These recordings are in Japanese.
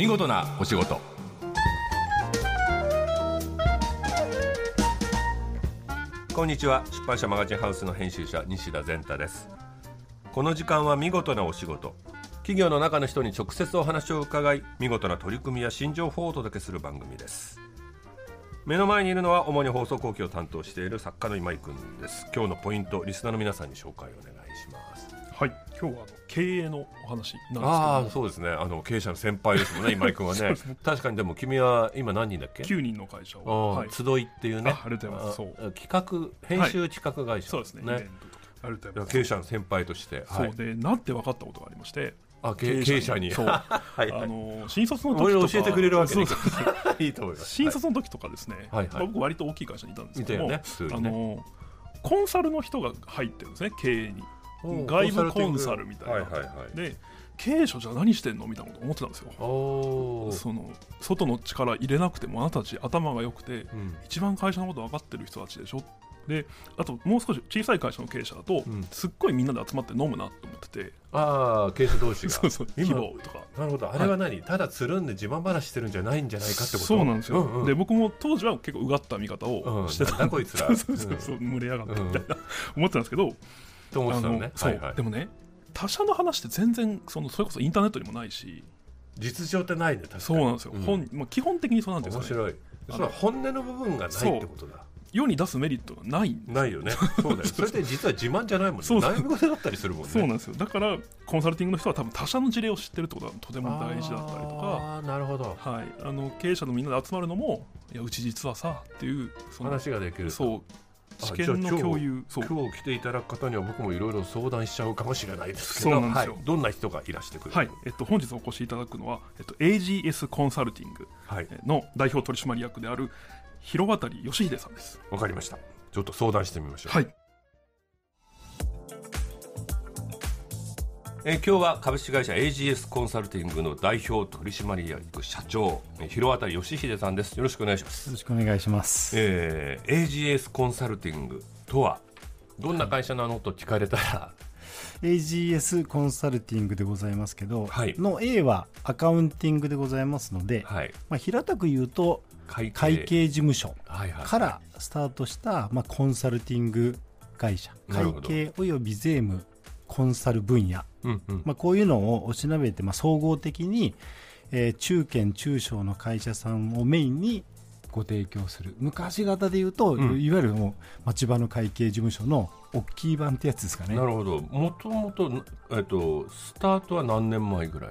見事なお仕事。こんにちは。出版社マガジンハウスの編集者西田善太です。この時間は見事なお仕事。企業の中の人に直接お話を伺い見事な取り組みや新情報をお届けする番組です。目の前にいるのは主に放送後期を担当している作家の今井君です。今日のポイントリスナーの皆さんに紹介をお願いします。はい。今日はあの経営のお話なんですけどああそうですね。あの経営者の先輩ですもんね 今井君はね。確かにでも君は今何人だっけ？9人の会社あを、はい、ー集いっていうね。あありがとうございます。そう。あ企画編集企画会社、そうですね。イベントとか。ありがとうございます。経営者の先輩として、はい、そう。でなんて分かったことがありまして。あ経経営者に。そう。はいあの新卒の時と教えてくれるわけね いいと思います。新卒の時とかですね、はいはい。まあ僕割と大きい会社にいたんですけども、ね。ね。あのコンサルの人が入ってるんですね経営に外部コンサルみたいな、はいはいはい。で経営者じゃあ何してんのみたいなこと思ってたんですよ。その外の力入れなくてもあなたたち頭が良くてうん。一番会社のこと分かってる人たちでしょ。であともう少し小さい会社の経営者だと、うん。すっごいみんなで集まって飲むなと思ってて。ああ経営者同士が。そうそう今希望とか。なるほど。あれは何、ただつるんで自慢話してるんじゃないんじゃないかってことそうなんですよ、うんうん。で僕も当時は結構うがった見方うん。をしてた、なんだこいつら。そうそうそうそう群れやがってみたいな、思ってたんですけどと思ってたのね。そう、はいはい。でもね他社の話って全然そのそれこそインターネットにもないし。実情ってないね確かに。そうなんですよ、うん。本まあ、基本的にそうなんですよね面白い。それは本音の部分がないってことだ。世に出すメリットがない。ないよね。そうだよ それって実は自慢じゃないもんね。そう悩み事だったりするもんね。そうなんですよ。だからコンサルティングの人は多分他社の事例を知ってるってことがとても大事だったりとか。ああなるほど。はい、あの経営者のみんなで集まるのもいやうち実はさっていう話ができるそうあ試験の共有今日来ていただく方には僕もいろいろ相談しちゃうかもしれないですけど。はい、どんな人がいらしてくれるはい。えっと、本日お越しいただくのは、えっと、AGS コンサルティングはい。の代表取締役である広渡義秀さんです。わかりました。ちょっと相談してみましょう、はい、えー今日は株式会社 AGS コンサルティングの代表取締役社長えー広渡義秀さんです。よろしくお願いします。よろしくお願いします。えー AGS コンサルティングとはどんな会社なのと聞かれたら。AGS コンサルティングでございますけど、はい。の A はアカウンティングでございますので、はい。まあ、平たく言うと会会計事務所からスタートした、まあ、コンサルティング会社。会計および税務コンサル分野、うんうん。まあ、こういうのをおしなべて、まあ、総合的に、えー中堅中小の会社さんをメインにご提供する。昔型で言うと、うん。いわゆるもう町場の会計事務所の大きい版ってやつですかね。なるほど。もともと,、えっとスタートは何年前ぐらい？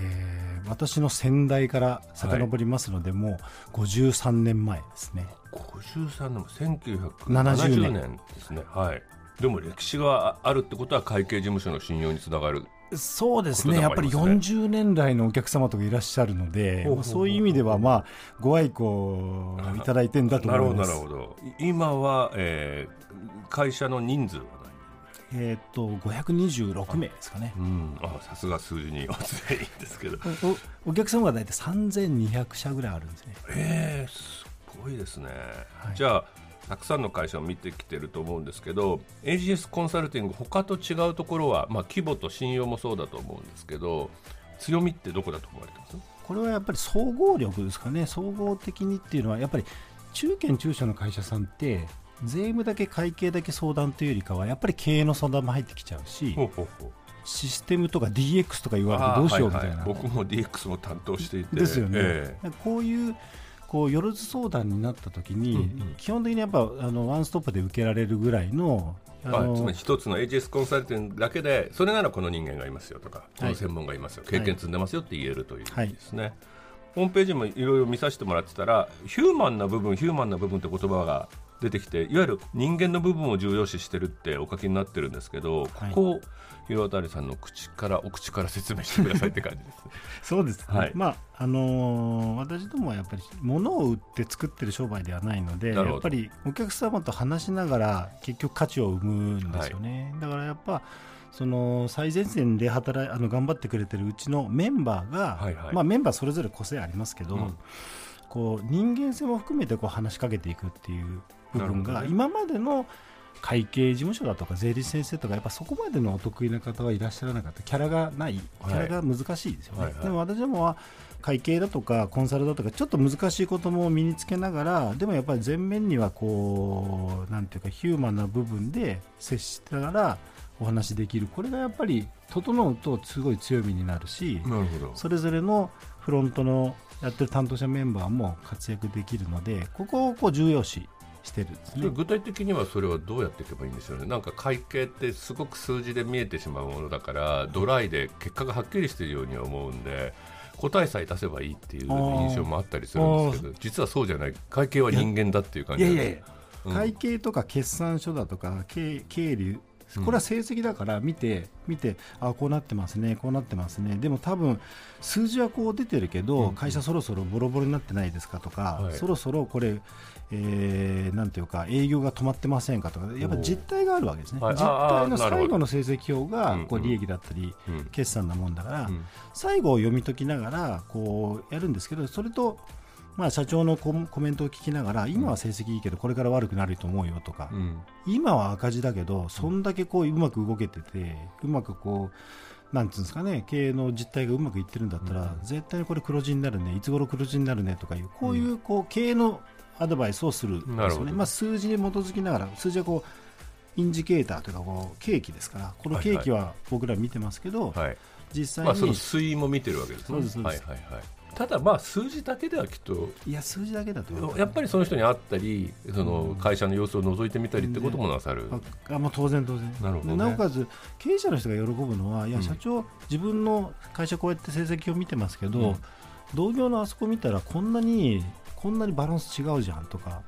えー私の先代から遡りますので、もう53年前ですね。53年1970 70年ですね。はいでも歴史があるってことは会計事務所の信用につながるそうですことでねやっぱりもありますね。40年来のお客様とかいらっしゃるのでほうほうほうそういう意味ではまあご愛顧いただいてんだと思います。どなるほど。い今は、えー会社の人数はえーっと526名ですかね。何うん。あさすが数字にお強いんですけど。おお客様が大体3200社ぐらいあるんですね。えー、すごいですね、はい。じゃあたくさんの会社を見てきてると思うんですけど AGS コンサルティング他と違うところは、まあ、規模と信用もそうだと思うんですけど強みってどこだと思われてます？これはやっぱり総合力ですかね。総合的にっていうのはやっぱり中堅中小の会社さんって税務だけ会計だけ相談というよりかはやっぱり経営の相談も入ってきちゃうしほうほうほうシステムとか DX とか言われてどうしようみたいな、はいはい僕も DX も担当していてですよね、えこういうこうよろず相談になった時に、うんうん。基本的にやっぱあのワンストップで受けられるぐらいのえあつまり一つの AGS コンサルティングだけでそれならこの人間がいますよとかこの専門がいますよ、経験積んでますよって言えるというですね、ホームページもいろいろ見させてもらってたらヒューマンな部分ヒューマンな部分って言葉が出てきていわゆる人間の部分を重要視してるってお書きになってるんですけど、はい。ここを広渡さんの口からお口から説明してくださいって感じですね。そうですね、はい。まああのー私どもはやっぱり物を売って作ってる商売ではないのでやっぱりお客様と話しながら結局価値を生むんですよね、だからやっぱその最前線で働いあの頑張ってくれてるうちのメンバーが、はいはい。まあ、メンバーそれぞれ個性ありますけど、うん。こう人間性も含めてこう話しかけていくっていう部分が、ね。今までの会計事務所だとか税理士先生とかやっぱそこまでのお得意な方はいらっしゃらなかった。キャラがない。キャラが難しいですよね、はいはい。でも私どもは会計だとかコンサルだとかちょっと難しいことも身につけながらでもやっぱり前面にはこうなんていうかヒューマンな部分で接しながらお話しできる。これがやっぱり整うとすごい強みになるし、なるほど。それぞれのフロントのやってる担当者メンバーも活躍できるのでここをこう重要視してるんですね。具体的にはそれはどうやっていけばいいんでしょうね。なんか会計ってすごく数字で見えてしまうものだからドライで結果がはっきりしているようには思うんで答えさえ出せばいいっていう印象もあったりするんですけど実はそうじゃない。会計は人間だっていう感じなんですうん。会計とか決算書だとか経経理これは成績だから見て、見てあこうなってますねこうなってますね。でも多分数字はこう出てるけど、うん会社そろそろボロボロになってないですかとか、はい。そろそろこれ、えーなんていうか営業が止まってませんかとかやっぱ実態があるわけですね、はい。実態の最後の成績表がこう利益だったり、うん。決算なもんだから、うん。最後を読み解きながらこうやるんですけどそれと、まあ、社長のココメントを聞きながら今は成績いいけどこれから悪くなると思うよとか、うん。今は赤字だけどそんだけこううまく動けててうまくこうなんていうんですかね経営の実態がうまくいってるんだったら、うん。絶対にこれ黒字になるねいつ頃黒字になるねとかいうこういうこう経営のアドバイスをするんですよね、まあ、数字に基づきながら数字はこうインジケーターというかこうケーキですからこのケーキは僕ら見てますけど、はい実際に、まあその推移も見てるわけですね。そうですそうです。はいはいはいただまあ数字だけではきっといや数字だけだとやっぱりその人に会ったりその会社の様子を覗いてみたりってこともなさる、ああもう当然当然。なるほどね。でなおかつ経営者の人が喜ぶのは、いやうん。社長、自分の会社こうやって成績を見てますけど、うん。同業のあそこ見たらこんなにこんなにバランス違うじゃんとか。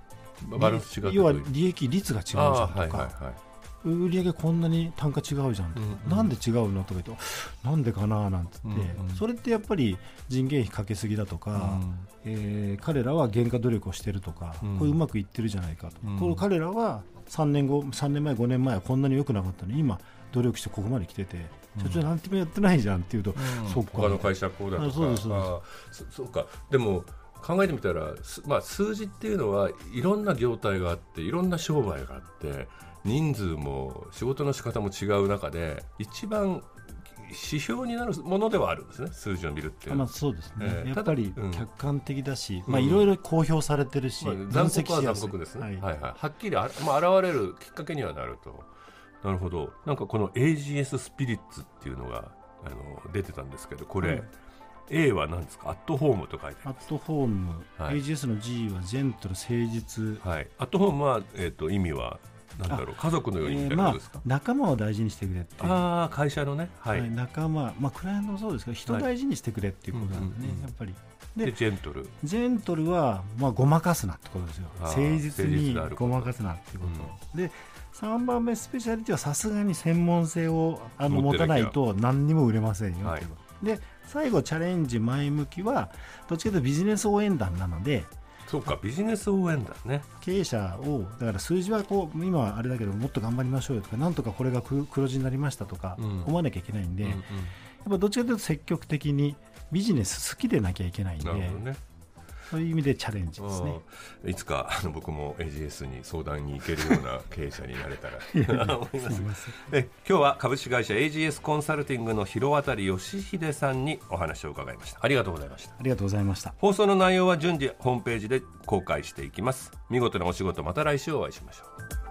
バランス違う要は利益率が違うじゃんとか、はいはいはい売上こんなに単価違うじゃんとか、うんうん。なんで違うのとか言ってなんでかななんつって、うんうん。それってやっぱり人件費かけすぎだとか、えー彼らは原価努力をしてるとか、うん。これうまくいってるじゃないかと、うん。これ彼らは3年後3年前5年前はこんなに良くなかったのに今努力してここまで来てて、うん。社長なんてもやってないじゃんっていうと、そっか。他の会社こうだとそうですそうか。でも考えてみたら、すまあ、数字っていうのはいろんな業態があっていろんな商売があって人数も仕事の仕方も違う中で一番指標になるものではあるんですね数字を見るっていうまあ、そうですね、ええ。やっぱり客観的だし、うん。まあ、いろいろ公表されてるし、まあ分残酷は残酷ですね、ははいいはい。はっきりあ、まあ、現れるきっかけにはなると。なるほど。なんかこの AGS スピリッツっていうのがあの出てたんですけどこれ、はい。A は何ですか？アットホームと書いてあアるットホーム、はい。AGS の G はジェントル、誠実、はい、アットホームは、えー、と意味はなんだろう。家族のようにみたいなまあことですか、、仲間を大事にしてくれってああ会社のね。はい、はい仲間、まあ、クライアントもそうですけど人を大事にしてくれっていうことなんでね、うんうんうん。やっぱり。ででジェントル。ジェントルは、まあ、ごまかすなってことですよ。あー誠実にごまかすなってこと、で3番目スペシャリティはさすがに専門性をあの持たないと何にも売れませんよはい。で最後チャレンジ前向きはどっちかというとビジネス応援団なのでそうかビジネス応援だね。経営者をだから数字はこう今はあれだけどもっと頑張りましょうよとかなんとかこれが黒黒字になりましたとかうん。思わなきゃいけないんで、うんうん。やっぱどっちかというと積極的にビジネス好きでなきゃいけないんでなるほどねそういう意味でチャレンジですね。うん。いつかあの僕も AGS に相談に行けるような経営者になれたら。思います。すいませんえ今日は株式会社 AGS コンサルティングの広渡義秀さんにお話を伺いました。ありがとうございました。ありがとうございました。放送の内容は順次ホームページで公開していきます。見事なお仕事また来週お会いしましょう